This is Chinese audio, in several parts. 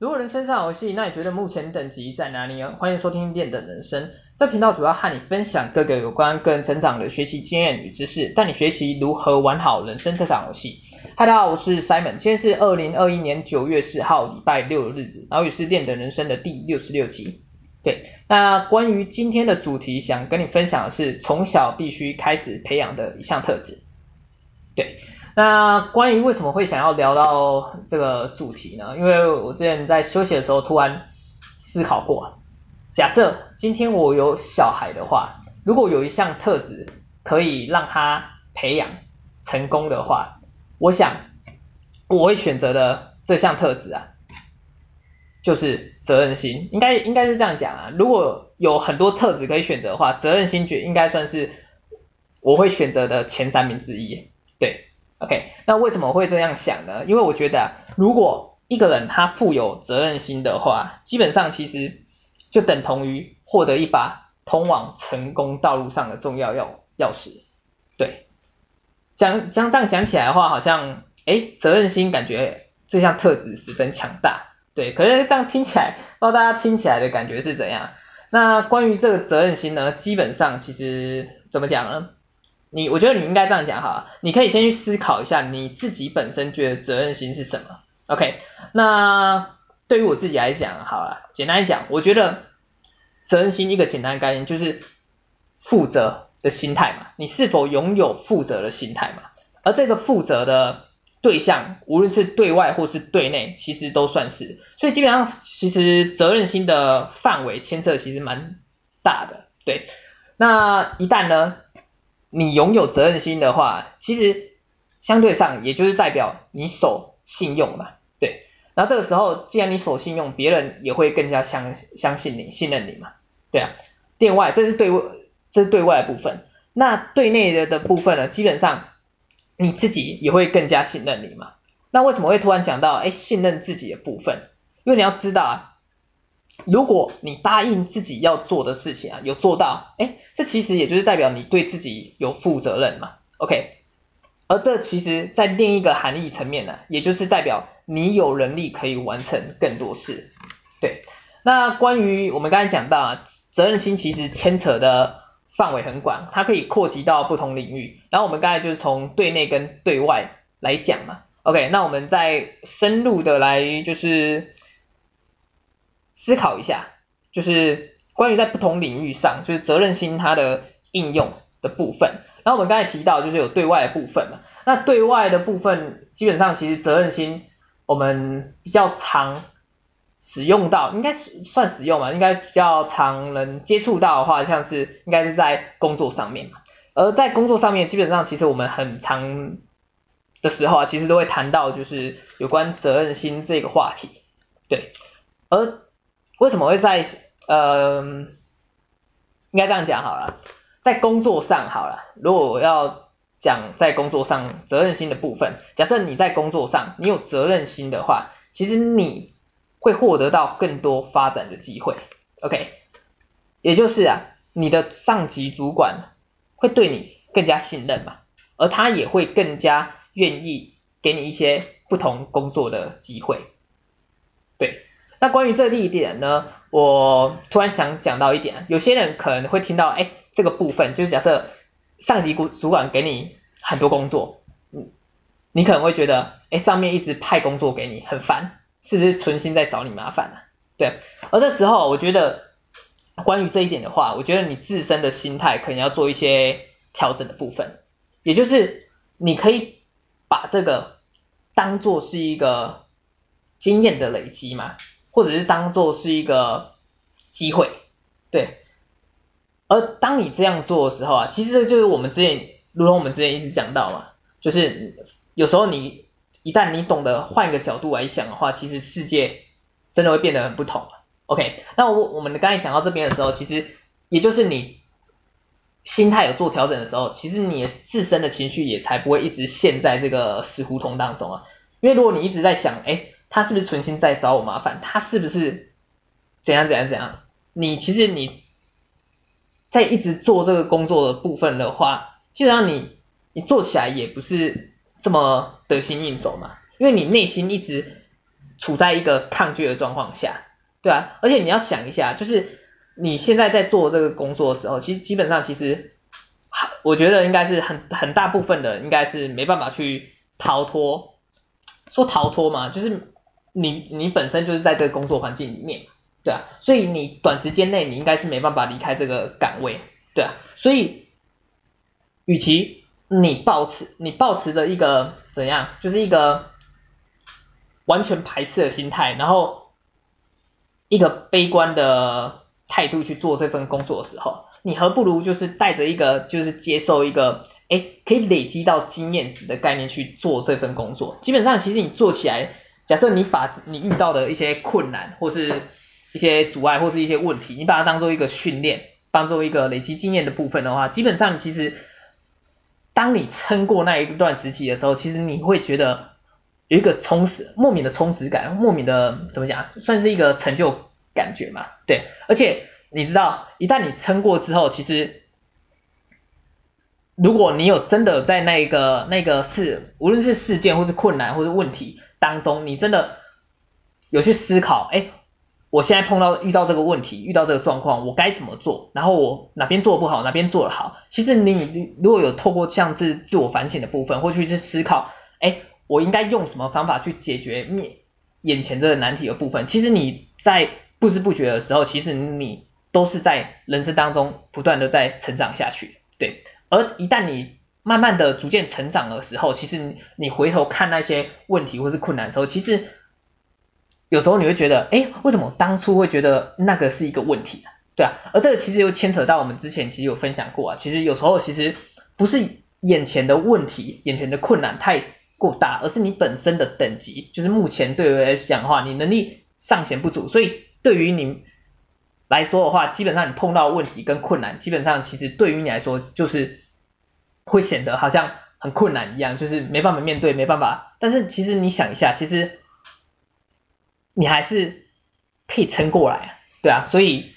如果人生是游戏，那你觉得目前等级在哪里呢？欢迎收听练的人生，这频道主要和你分享各个有关个人成长的学习经验与知识，带你学习如何玩好人生这场游戏。嗨，大家好，我是 Simon，今天是二零二一年九月四号礼拜六的日子，然后也是练的人生的第六十六集。对，那关于今天的主题，想跟你分享的是从小必须开始培养的一项特质。对。那关于为什么会想要聊到这个主题呢？因为我之前在休息的时候突然思考过，假设今天我有小孩的话，如果有一项特质可以让他培养成功的话，我想我会选择的这项特质啊，就是责任心。应该应该是这样讲啊，如果有很多特质可以选择的话，责任心觉应该算是我会选择的前三名之一，对。OK，那为什么会这样想呢？因为我觉得啊，如果一个人他富有责任心的话，基本上其实就等同于获得一把通往成功道路上的重要钥钥匙。对，讲讲这样讲起来的话，好像诶，责任心感觉这项特质十分强大。对，可是这样听起来，不知道大家听起来的感觉是怎样？那关于这个责任心呢，基本上其实怎么讲呢？你我觉得你应该这样讲哈，你可以先去思考一下你自己本身觉得责任心是什么。OK，那对于我自己来讲，好了，简单讲，我觉得责任心一个简单的概念就是负责的心态嘛，你是否拥有负责的心态嘛？而这个负责的对象，无论是对外或是对内，其实都算是。所以基本上，其实责任心的范围牵涉其实蛮大的。对，那一旦呢，你拥有责任心的话，其实相对上也就是代表你守信用嘛，对。然后这个时候，既然你守信用，别人也会更加相相信你、信任你嘛，对啊。店外，这是对外，这是对外的部分。那对内的的部分呢，基本上你自己也会更加信任你嘛。那为什么会突然讲到哎信任自己的部分？因为你要知道啊。如果你答应自己要做的事情啊，有做到，哎，这其实也就是代表你对自己有负责任嘛，OK？而这其实在另一个含义层面呢，也就是代表你有能力可以完成更多事，对。那关于我们刚才讲到啊，责任心其实牵扯的范围很广，它可以扩及到不同领域。然后我们刚才就是从对内跟对外来讲嘛，OK？那我们再深入的来就是。思考一下，就是关于在不同领域上，就是责任心它的应用的部分。然后我们刚才提到，就是有对外的部分嘛。那对外的部分，基本上其实责任心我们比较常使用到，应该算使用嘛，应该比较常能接触到的话，像是应该是在工作上面嘛。而在工作上面，基本上其实我们很常的时候啊，其实都会谈到就是有关责任心这个话题，对，而为什么会在呃，应该这样讲好了，在工作上好了，如果我要讲在工作上责任心的部分，假设你在工作上你有责任心的话，其实你会获得到更多发展的机会，OK，也就是啊，你的上级主管会对你更加信任嘛，而他也会更加愿意给你一些不同工作的机会，对。那关于这一点呢，我突然想讲到一点，有些人可能会听到，哎，这个部分就是假设上级主主管给你很多工作，嗯，你可能会觉得，哎，上面一直派工作给你很烦，是不是存心在找你麻烦呢？对，而这时候我觉得关于这一点的话，我觉得你自身的心态可能要做一些调整的部分，也就是你可以把这个当做是一个经验的累积嘛。或者是当做是一个机会，对。而当你这样做的时候啊，其实这就是我们之前，如同我们之前一直讲到嘛，就是有时候你一旦你懂得换一个角度来想的话，其实世界真的会变得很不同。OK，那我我们刚才讲到这边的时候，其实也就是你心态有做调整的时候，其实你自身的情绪也才不会一直陷在这个死胡同当中啊。因为如果你一直在想，哎。他是不是存心在找我麻烦？他是不是怎样怎样怎样？你其实你在一直做这个工作的部分的话，基本上你你做起来也不是这么得心应手嘛，因为你内心一直处在一个抗拒的状况下，对啊，而且你要想一下，就是你现在在做这个工作的时候，其实基本上其实，我觉得应该是很很大部分的应该是没办法去逃脱，说逃脱嘛，就是你你本身就是在这个工作环境里面，对啊，所以你短时间内你应该是没办法离开这个岗位，对啊，所以与其你抱持你抱持着一个怎样，就是一个。完全排斥的心态，然后一个悲观的态度去做这份工作的时候，你何不如就是带着一个就是接受一个哎可以累积到经验值的概念去做这份工作。基本上其实你做起来，假设你把你遇到的一些困难或是一些阻碍或是一些问题，你把它当做一个训练，当做一个累积经验的部分的话，基本上其实当你撑过那一段时期的时候，其实你会觉得。有一个充实，莫名的充实感，莫名的怎么讲，算是一个成就感觉嘛，对。而且你知道，一旦你撑过之后，其实如果你有真的在那个那个事，无论是事件或是困难或是问题当中，你真的有去思考，哎，我现在碰到遇到这个问题，遇到这个状况，我该怎么做？然后我哪边做不好，哪边做得好？其实你如果有透过像是自我反省的部分，或去去思考，哎。我应该用什么方法去解决面眼前这个难题的部分？其实你在不知不觉的时候，其实你都是在人生当中不断的在成长下去，对。而一旦你慢慢的逐渐成长的时候，其实你回头看那些问题或是困难的时候，其实有时候你会觉得，哎，为什么当初会觉得那个是一个问题？对啊。而这个其实又牵扯到我们之前其实有分享过啊，其实有时候其实不是眼前的问题，眼前的困难太。过大，而是你本身的等级，就是目前对于来讲的话，你能力尚显不足，所以对于你来说的话，基本上你碰到问题跟困难，基本上其实对于你来说就是会显得好像很困难一样，就是没办法面对，没办法。但是其实你想一下，其实你还是可以撑过来，对啊。所以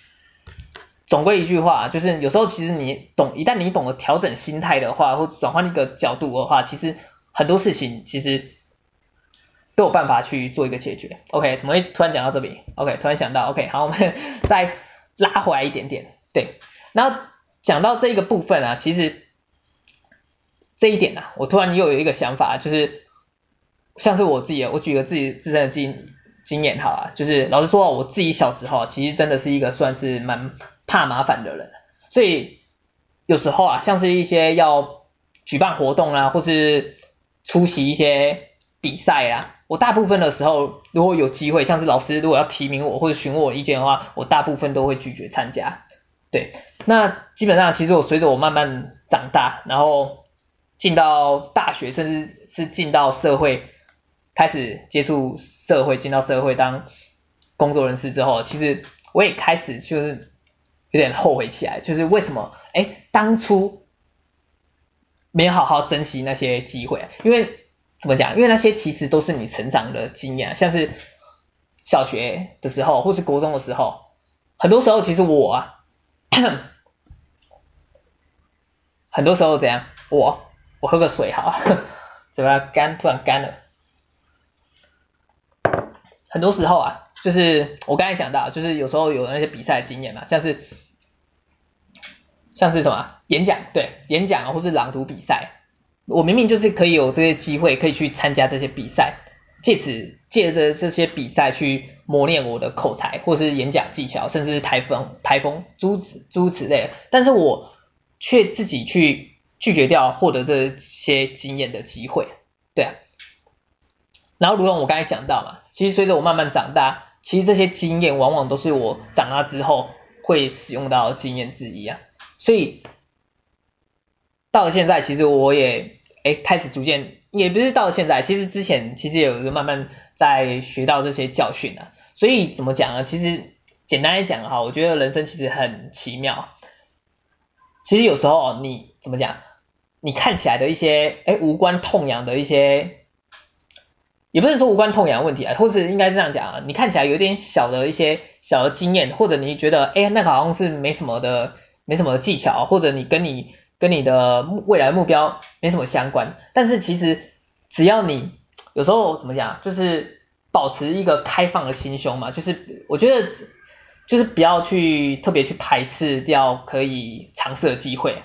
总归一句话，就是有时候其实你懂，一旦你懂得调整心态的话，或转换一个角度的话，其实。很多事情其实都有办法去做一个解决。OK，怎么会突然讲到这里？OK，突然想到，OK，好，我们 再拉回来一点点。对，然后讲到这个部分啊，其实这一点啊，我突然又有一个想法，就是像是我自己，我举个自己自身的经经验好啊，就是老实说，我自己小时候其实真的是一个算是蛮怕麻烦的人，所以有时候啊，像是一些要举办活动啊，或是出席一些比赛啊，我大部分的时候如果有机会，像是老师如果要提名我或者询问我意见的话，我大部分都会拒绝参加。对，那基本上其实我随着我慢慢长大，然后进到大学，甚至是进到社会，开始接触社会，进到社会当工作人士之后，其实我也开始就是有点后悔起来，就是为什么？哎，当初。没有好好珍惜那些机会，因为怎么讲？因为那些其实都是你成长的经验，像是小学的时候，或是国中的时候，很多时候其实我啊，很多时候怎样？我我喝个水好，嘴巴干，突然干了。很多时候啊，就是我刚才讲到，就是有时候有那些比赛经验嘛，像是。像是什么演讲，对，演讲，或是朗读比赛，我明明就是可以有这些机会，可以去参加这些比赛，借此借着这些比赛去磨练我的口才，或是演讲技巧，甚至是台风台风诸此诸此类，但是我却自己去拒绝掉获得这些经验的机会，对啊。然后如同我刚才讲到嘛，其实随着我慢慢长大，其实这些经验往往都是我长大之后会使用到的经验之一啊。所以到了现在，其实我也哎开始逐渐，也不是到了现在，其实之前其实也有慢慢在学到这些教训啊。所以怎么讲呢？其实简单来讲哈，我觉得人生其实很奇妙。其实有时候你怎么讲，你看起来的一些哎无关痛痒的一些，也不能说无关痛痒的问题啊，或是应该这样讲啊，你看起来有点小的一些小的经验，或者你觉得哎那个好像是没什么的。没什么技巧，或者你跟你跟你的未来目标没什么相关，但是其实只要你有时候怎么讲，就是保持一个开放的心胸嘛，就是我觉得就是不要去特别去排斥掉可以尝试的机会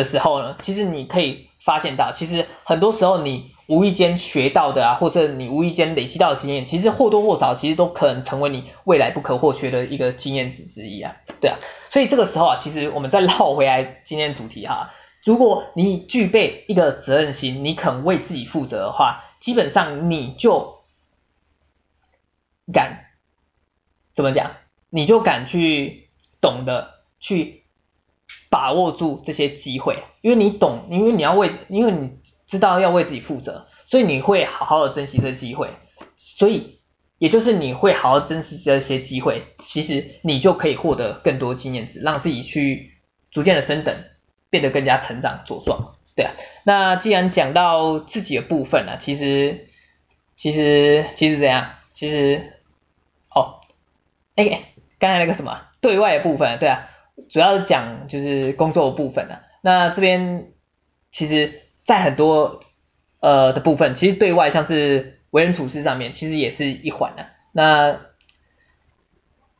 的时候呢，其实你可以发现到，其实很多时候你无意间学到的啊，或者你无意间累积到的经验，其实或多或少其实都可能成为你未来不可或缺的一个经验值之一啊，对啊，所以这个时候啊，其实我们再绕回来今天主题哈，如果你具备一个责任心，你肯为自己负责的话，基本上你就。敢怎么讲？你就敢去懂得去把握住这些机会，因为你懂，因为你要为，因为你知道要为自己负责，所以你会好好的珍惜这机会。所以也就是你会好好珍惜这些机会，其实你就可以获得更多经验值，让自己去逐渐的升等，变得更加成长茁壮。对啊，那既然讲到自己的部分了，其实其实其实怎样，其实。哦，哎、欸，刚才那个什么对外的部分，对啊，主要是讲就是工作的部分啊。那这边其实，在很多呃的部分，其实对外像是为人处事上面，其实也是一环啊。那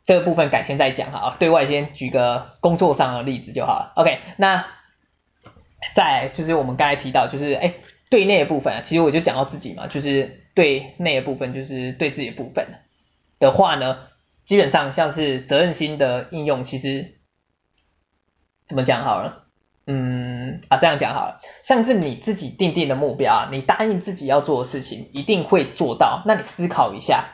这个部分改天再讲哈。对外先举个工作上的例子就好了。OK，那再就是我们刚才提到，就是哎，对内的部分啊，其实我就讲到自己嘛，就是对内的部分，就是对自己的部分。的话呢，基本上像是责任心的应用，其实怎么讲好了？嗯啊，这样讲好了，像是你自己定定的目标啊，你答应自己要做的事情，一定会做到。那你思考一下，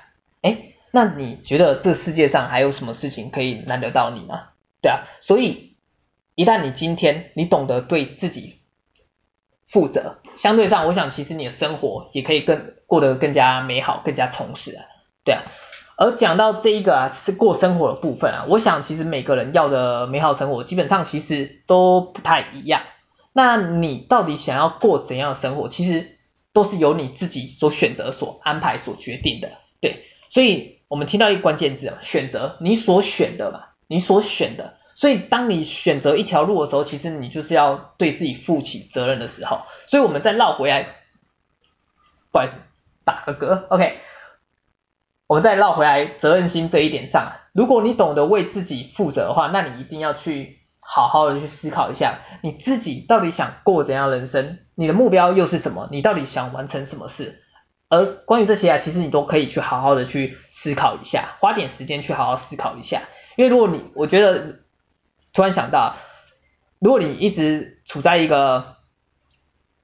诶，那你觉得这世界上还有什么事情可以难得到你吗？对啊，所以一旦你今天你懂得对自己负责，相对上，我想其实你的生活也可以更过得更加美好，更加充实啊，对啊。而讲到这一个啊，是过生活的部分啊，我想其实每个人要的美好生活，基本上其实都不太一样。那你到底想要过怎样的生活，其实都是由你自己所选择、所安排、所决定的。对，所以我们听到一个关键字啊，选择，你所选的嘛，你所选的。所以当你选择一条路的时候，其实你就是要对自己负起责任的时候。所以我们再绕回来，不好意思，打个嗝，OK。我们再绕回来责任心这一点上，如果你懂得为自己负责的话，那你一定要去好好的去思考一下，你自己到底想过怎样人生，你的目标又是什么，你到底想完成什么事？而关于这些啊，其实你都可以去好好的去思考一下，花点时间去好好思考一下。因为如果你，我觉得突然想到，如果你一直处在一个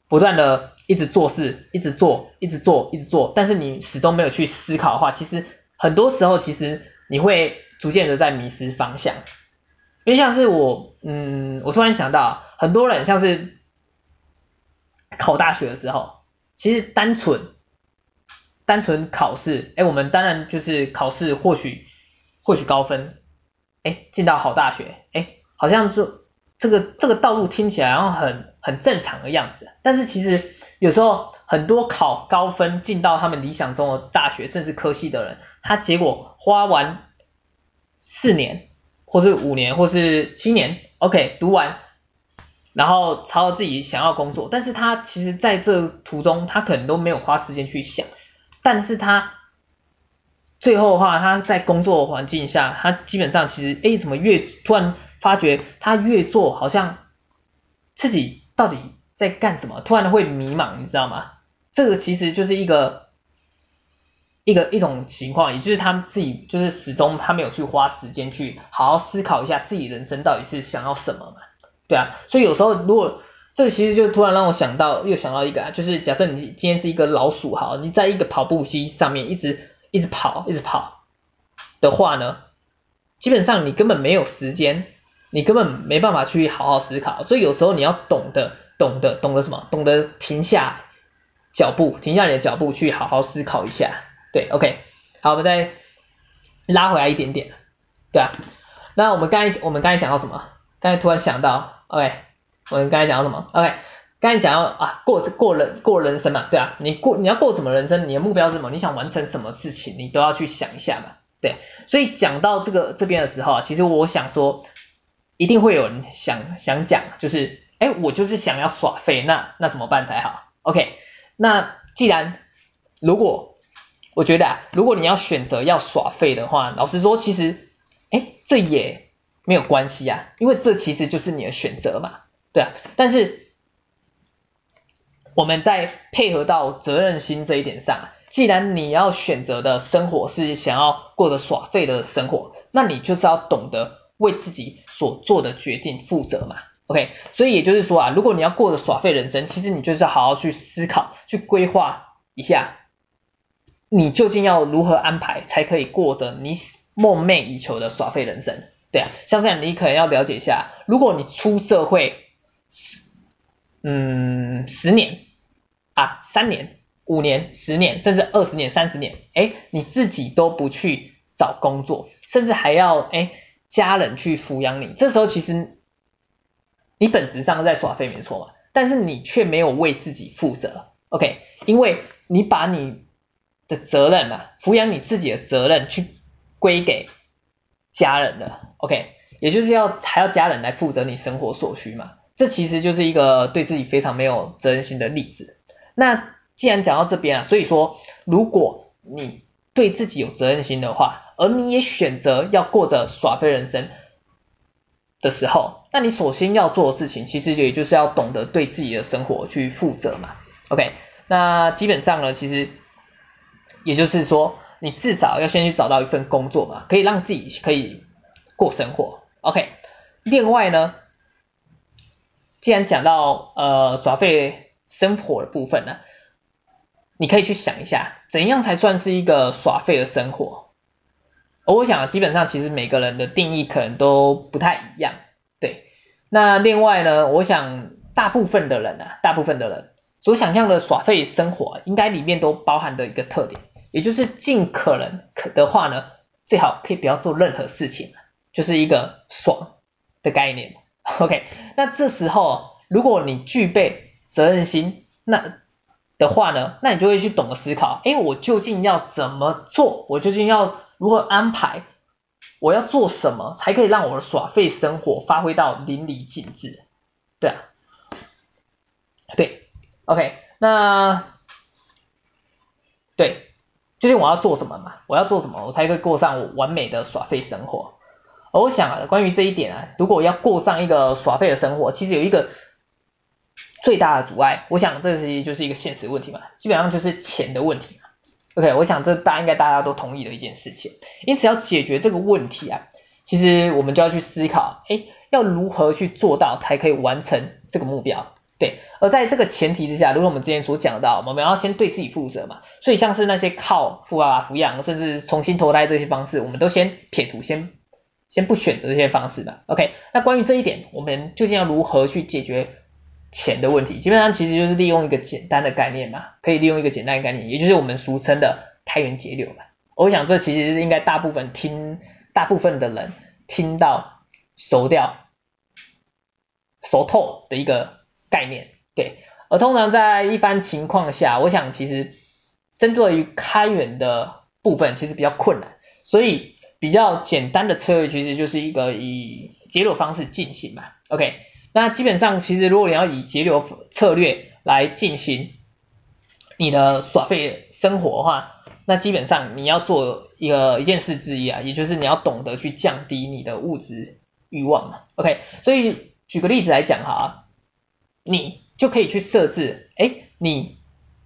不断的。一直做事，一直做，一直做，一直做，但是你始终没有去思考的话，其实很多时候其实你会逐渐的在迷失方向。因为像是我，嗯，我突然想到，很多人像是考大学的时候，其实单纯单纯考试，哎，我们当然就是考试获取获取高分，哎，进到好大学，哎，好像就这个这个道路听起来好像很很正常的样子，但是其实。有时候很多考高分进到他们理想中的大学甚至科系的人，他结果花完四年，或是五年，或是七年，OK，读完，然后朝着自己想要工作，但是他其实在这途中他可能都没有花时间去想，但是他最后的话他在工作环境下，他基本上其实哎怎么越突然发觉他越做好像自己到底。在干什么？突然会迷茫，你知道吗？这个其实就是一个一个一种情况，也就是他们自己就是始终他没有去花时间去好好思考一下自己人生到底是想要什么嘛？对啊，所以有时候如果这个其实就突然让我想到，又想到一个啊，就是假设你今天是一个老鼠，好，你在一个跑步机上面一直一直跑，一直跑的话呢，基本上你根本没有时间，你根本没办法去好好思考，所以有时候你要懂得。懂得懂得什么？懂得停下脚步，停下你的脚步，去好好思考一下。对，OK，好，我们再拉回来一点点。对啊，那我们刚才我们刚才讲到什么？刚才突然想到，OK，我们刚才讲到什么？OK，刚才讲到啊，过过人过人生嘛，对啊，你过你要过什么人生？你的目标是什么？你想完成什么事情？你都要去想一下嘛。对，所以讲到这个这边的时候啊，其实我想说，一定会有人想想讲，就是。哎，我就是想要耍废，那那怎么办才好？OK，那既然如果我觉得啊，如果你要选择要耍废的话，老实说，其实，哎，这也没有关系啊，因为这其实就是你的选择嘛，对啊。但是我们在配合到责任心这一点上，既然你要选择的生活是想要过着耍废的生活，那你就是要懂得为自己所做的决定负责嘛。OK，所以也就是说啊，如果你要过着耍废人生，其实你就是要好好去思考，去规划一下，你究竟要如何安排，才可以过着你梦寐以求的耍废人生。对啊，像这样你可能要了解一下，如果你出社会十，嗯，十年啊，三年、五年、十年，甚至二十年、三十年，哎，你自己都不去找工作，甚至还要哎家人去抚养你，这时候其实。你本质上是在耍废没错嘛，但是你却没有为自己负责，OK？因为你把你的责任嘛，抚养你自己的责任去归给家人了，OK？也就是要还要家人来负责你生活所需嘛，这其实就是一个对自己非常没有责任心的例子。那既然讲到这边啊，所以说如果你对自己有责任心的话，而你也选择要过着耍废人生。的时候，那你首先要做的事情，其实也就是要懂得对自己的生活去负责嘛。OK，那基本上呢，其实也就是说，你至少要先去找到一份工作嘛，可以让自己可以过生活。OK，另外呢，既然讲到呃耍废生活的部分呢，你可以去想一下，怎样才算是一个耍废的生活？我想，基本上其实每个人的定义可能都不太一样，对。那另外呢，我想大部分的人啊，大部分的人所想象的耍废生活，应该里面都包含的一个特点，也就是尽可能可的话呢，最好可以不要做任何事情，就是一个爽的概念。OK，那这时候如果你具备责任心，那的话呢，那你就会去懂得思考，哎，我究竟要怎么做？我究竟要如何安排？我要做什么才可以让我的耍废生活发挥到淋漓尽致？对啊，对，OK，那对，究竟我要做什么嘛？我要做什么，我才可以过上我完美的耍废生活？而我想啊，关于这一点啊，如果要过上一个耍废的生活，其实有一个最大的阻碍，我想这其实就是一个现实问题嘛，基本上就是钱的问题。OK，我想这大应该大家都同意的一件事情，因此要解决这个问题啊，其实我们就要去思考，哎，要如何去做到才可以完成这个目标？对，而在这个前提之下，如果我们之前所讲到，我们要先对自己负责嘛，所以像是那些靠富爸爸抚养，甚至重新投胎这些方式，我们都先撇除，先先不选择这些方式嘛。OK，那关于这一点，我们究竟要如何去解决？钱的问题，基本上其实就是利用一个简单的概念嘛，可以利用一个简单概念，也就是我们俗称的开源节流嘛。我想这其实是应该大部分听，大部分的人听到熟掉、熟透的一个概念，对。而通常在一般情况下，我想其实针对于开源的部分其实比较困难，所以比较简单的策略其实就是一个以节流方式进行嘛，OK。那基本上，其实如果你要以节流策略来进行你的耍废生活的话，那基本上你要做一个一件事之一啊，也就是你要懂得去降低你的物质欲望嘛。OK，所以举个例子来讲哈，你就可以去设置，哎，你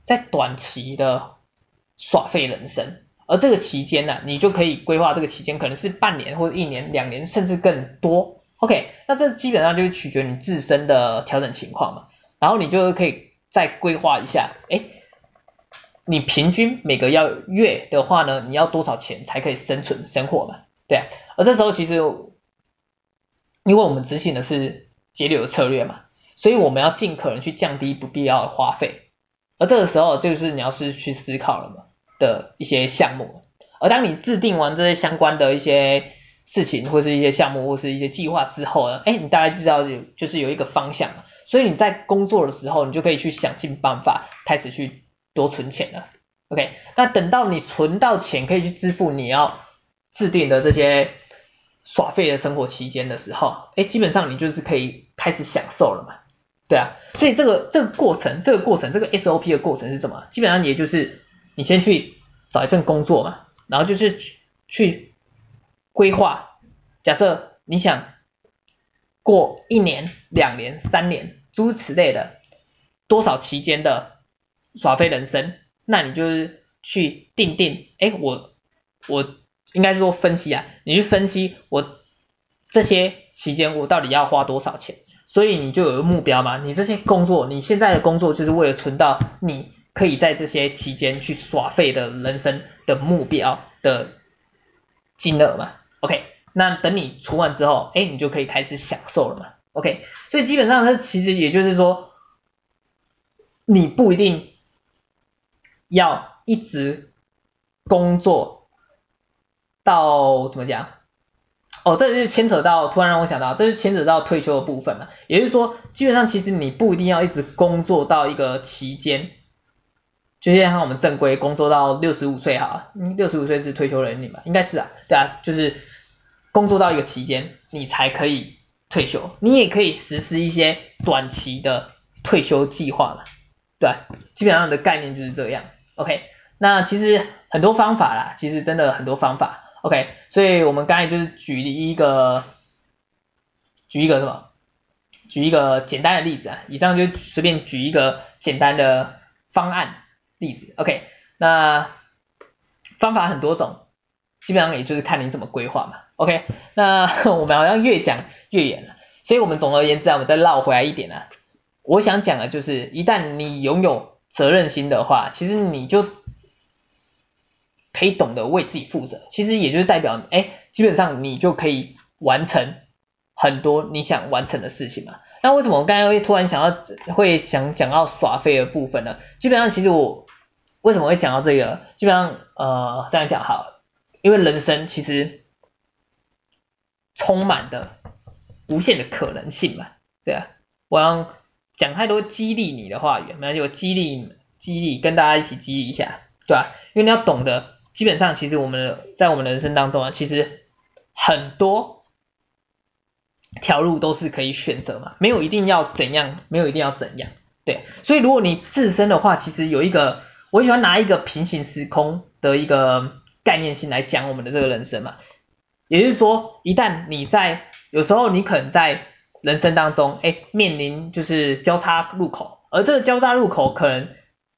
在短期的耍废人生，而这个期间呢，你就可以规划这个期间可能是半年或者一年、两年，甚至更多。OK，那这基本上就是取决你自身的调整情况嘛，然后你就可以再规划一下，哎，你平均每个要月的话呢，你要多少钱才可以生存生活嘛？对啊，而这时候其实因为我们执行的是节流策略嘛，所以我们要尽可能去降低不必要的花费，而这个时候就是你要是去思考了嘛的一些项目，而当你制定完这些相关的一些。事情或是一些项目或是一些计划之后呢，哎，你大概知道有就是有一个方向，所以你在工作的时候，你就可以去想尽办法开始去多存钱了。OK，那等到你存到钱可以去支付你要制定的这些耍费的生活期间的时候，哎，基本上你就是可以开始享受了嘛。对啊，所以这个这个过程，这个过程，这个 SOP 的过程是什么？基本上也就是你先去找一份工作嘛，然后就是去规划，假设你想过一年、两年、三年，诸如此类的多少期间的耍废人生，那你就是去定定，哎，我我应该说分析啊，你去分析我这些期间我到底要花多少钱，所以你就有个目标嘛，你这些工作，你现在的工作就是为了存到你。可以在这些期间去耍废的人生的目标的金额嘛？OK，那等你存完之后，哎，你就可以开始享受了嘛？OK，所以基本上它其实也就是说，你不一定要一直工作到怎么讲？哦，这就是牵扯到，突然让我想到，这是牵扯到退休的部分了。也就是说，基本上其实你不一定要一直工作到一个期间。就像我们正规工作到六十五岁哈，六十五岁是退休年龄嘛，应该是啊，对啊，就是工作到一个期间，你才可以退休。你也可以实施一些短期的退休计划嘛，对，基本上的概念就是这样。OK，那其实很多方法啦，其实真的很多方法。OK，所以我们刚才就是举一个，举一个什么？举一个简单的例子啊，以上就随便举一个简单的方案。例子，OK，那方法很多种，基本上也就是看你怎么规划嘛，OK，那 我们好像越讲越远了，所以我们总而言之啊，我们再绕回来一点啊，我想讲的就是，一旦你拥有责任心的话，其实你就可以懂得为自己负责，其实也就是代表，哎，基本上你就可以完成很多你想完成的事情嘛。那为什么我刚才会突然想要会想讲到耍废的部分呢？基本上其实我。为什么会讲到这个？基本上，呃，这样讲好，因为人生其实充满的无限的可能性嘛，对啊。我要讲太多激励你的话语，没关系，我激励激励跟大家一起激励一下，对吧？因为你要懂得，基本上其实我们在我们人生当中啊，其实很多条路都是可以选择嘛，没有一定要怎样，没有一定要怎样，对。所以如果你自身的话，其实有一个。我喜欢拿一个平行时空的一个概念性来讲我们的这个人生嘛，也就是说，一旦你在有时候你可能在人生当中，哎，面临就是交叉路口，而这个交叉路口可能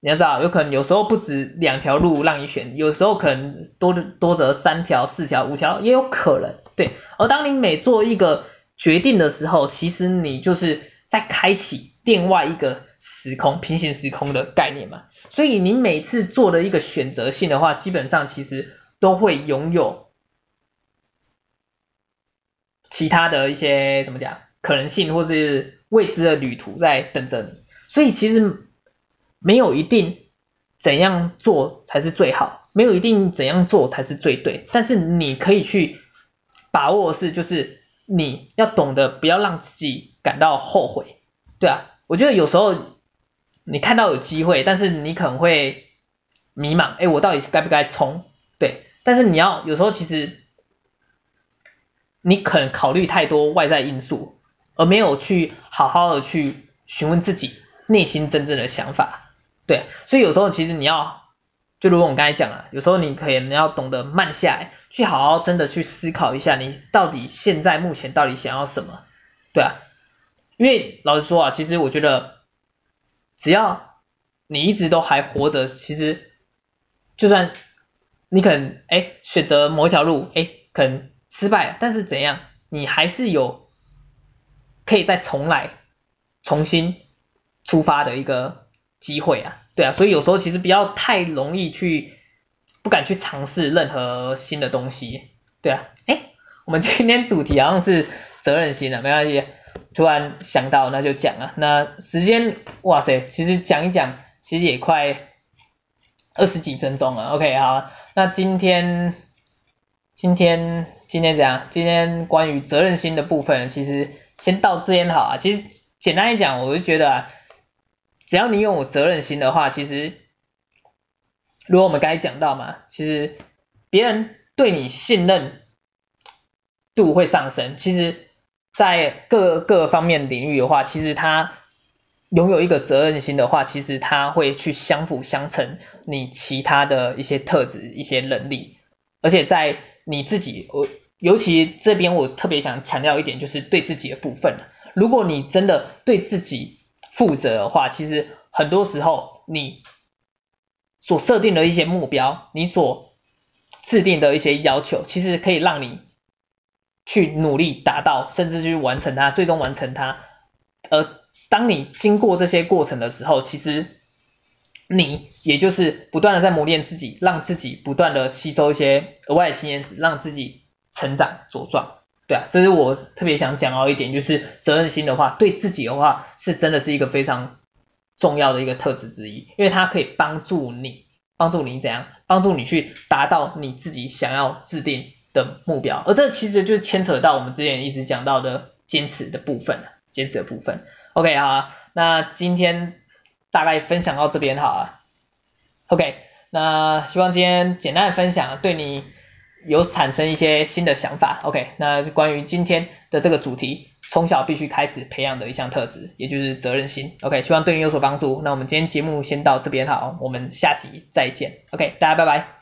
你要知道，有可能有时候不止两条路让你选，有时候可能多多则三条、四条、五条也有可能，对。而当你每做一个决定的时候，其实你就是在开启另外一个时空、平行时空的概念嘛。所以你每次做的一个选择性的话，基本上其实都会拥有其他的一些怎么讲可能性，或是未知的旅途在等着你。所以其实没有一定怎样做才是最好，没有一定怎样做才是最对。但是你可以去把握的是，就是你要懂得不要让自己感到后悔，对啊，我觉得有时候。你看到有机会，但是你可能会迷茫，哎，我到底该不该冲？对，但是你要有时候其实你可能考虑太多外在因素，而没有去好好的去询问自己内心真正的想法，对，所以有时候其实你要，就如果我刚才讲了，有时候你可以你要懂得慢下来，去好好真的去思考一下，你到底现在目前到底想要什么？对啊，因为老实说啊，其实我觉得。只要你一直都还活着，其实就算你可能哎选择某一条路哎可能失败，但是怎样你还是有可以再重来、重新出发的一个机会啊，对啊，所以有时候其实不要太容易去不敢去尝试任何新的东西，对啊，哎，我们今天主题好像是责任心啊，没关系。突然想到，那就讲啊。那时间，哇塞，其实讲一讲，其实也快二十几分钟了。OK，好，那今天，今天，今天怎样？今天关于责任心的部分，其实先到这边好啊。其实简单一讲，我就觉得啊，只要你拥有责任心的话，其实，如果我们刚才讲到嘛，其实别人对你信任度会上升。其实。在各各方面领域的话，其实他拥有一个责任心的话，其实他会去相辅相成你其他的一些特质、一些能力，而且在你自己，我尤其这边我特别想强调一点，就是对自己的部分。如果你真的对自己负责的话，其实很多时候你所设定的一些目标，你所制定的一些要求，其实可以让你去努力达到，甚至去完成它，最终完成它，而。当你经过这些过程的时候，其实你也就是不断的在磨练自己，让自己不断的吸收一些额外的经验值，让自己成长茁壮。对啊，这是我特别想讲到一点，就是责任心的话，对自己的话是真的是一个非常重要的一个特质之一，因为它可以帮助你，帮助你怎样，帮助你去达到你自己想要制定的目标。而这其实就是牵扯到我们之前一直讲到的坚持的部分，坚持的部分。OK 好啊，那今天大概分享到这边好啊。OK，那希望今天简单的分享对你有产生一些新的想法。OK，那关于今天的这个主题，从小必须开始培养的一项特质，也就是责任心。OK，希望对你有所帮助。那我们今天节目先到这边好，我们下期再见。OK，大家拜拜。